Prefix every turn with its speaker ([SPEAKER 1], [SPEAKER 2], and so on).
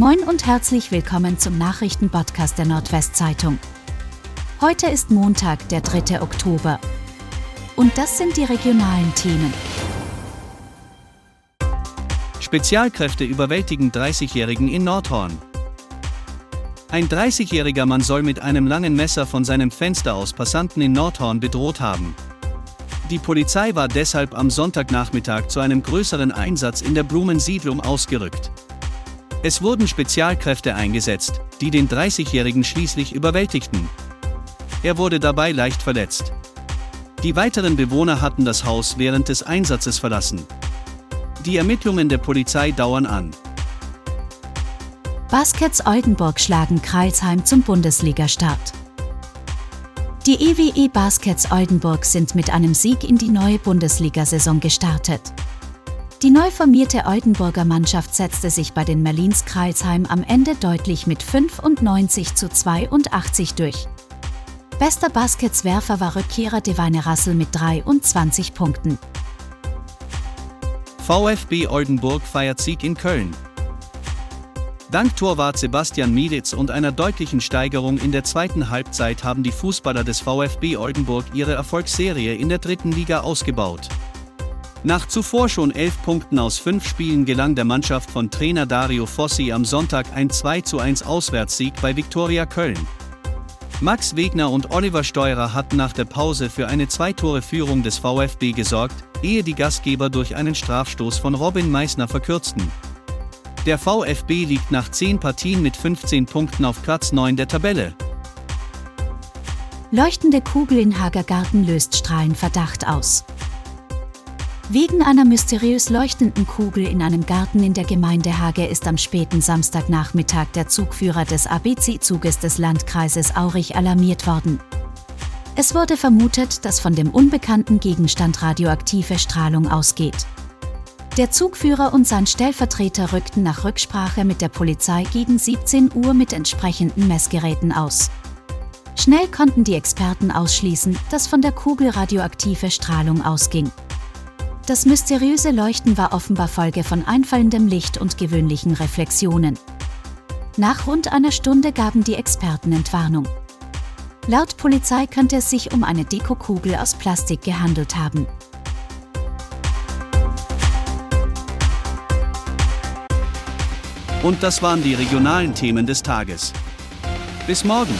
[SPEAKER 1] Moin und herzlich willkommen zum Nachrichtenpodcast der Nordwestzeitung. Heute ist Montag, der 3. Oktober. Und das sind die regionalen Themen.
[SPEAKER 2] Spezialkräfte überwältigen 30-Jährigen in Nordhorn. Ein 30-jähriger Mann soll mit einem langen Messer von seinem Fenster aus Passanten in Nordhorn bedroht haben. Die Polizei war deshalb am Sonntagnachmittag zu einem größeren Einsatz in der Blumensiedlung ausgerückt. Es wurden Spezialkräfte eingesetzt, die den 30-Jährigen schließlich überwältigten. Er wurde dabei leicht verletzt. Die weiteren Bewohner hatten das Haus während des Einsatzes verlassen. Die Ermittlungen der Polizei dauern an.
[SPEAKER 1] Baskets Oldenburg schlagen Kreilsheim zum Bundesligastart. Die EWE Baskets Oldenburg sind mit einem Sieg in die neue Bundesliga-Saison gestartet. Die neu formierte Oldenburger Mannschaft setzte sich bei den Merlins Kreilsheim am Ende deutlich mit 95 zu 82 durch. Bester Basketswerfer war Rückkehrer Devine Rassel mit 23 Punkten.
[SPEAKER 2] VfB Oldenburg feiert Sieg in Köln. Dank Torwart Sebastian Mieditz und einer deutlichen Steigerung in der zweiten Halbzeit haben die Fußballer des VfB Oldenburg ihre Erfolgsserie in der dritten Liga ausgebaut. Nach zuvor schon elf Punkten aus fünf Spielen gelang der Mannschaft von Trainer Dario Fossi am Sonntag ein 2:1 Auswärtssieg bei Viktoria Köln. Max Wegner und Oliver Steurer hatten nach der Pause für eine Zweitore-Führung des VfB gesorgt, ehe die Gastgeber durch einen Strafstoß von Robin Meissner verkürzten. Der VfB liegt nach 10 Partien mit 15 Punkten auf Platz 9 der Tabelle.
[SPEAKER 1] Leuchtende Kugel in Hagergarten löst Strahlenverdacht aus. Wegen einer mysteriös leuchtenden Kugel in einem Garten in der Gemeinde Hage ist am späten Samstagnachmittag der Zugführer des ABC-Zuges des Landkreises Aurich alarmiert worden. Es wurde vermutet, dass von dem unbekannten Gegenstand radioaktive Strahlung ausgeht. Der Zugführer und sein Stellvertreter rückten nach Rücksprache mit der Polizei gegen 17 Uhr mit entsprechenden Messgeräten aus. Schnell konnten die Experten ausschließen, dass von der Kugel radioaktive Strahlung ausging. Das mysteriöse Leuchten war offenbar Folge von einfallendem Licht und gewöhnlichen Reflexionen. Nach rund einer Stunde gaben die Experten Entwarnung. Laut Polizei könnte es sich um eine Dekokugel aus Plastik gehandelt haben.
[SPEAKER 2] Und das waren die regionalen Themen des Tages. Bis morgen!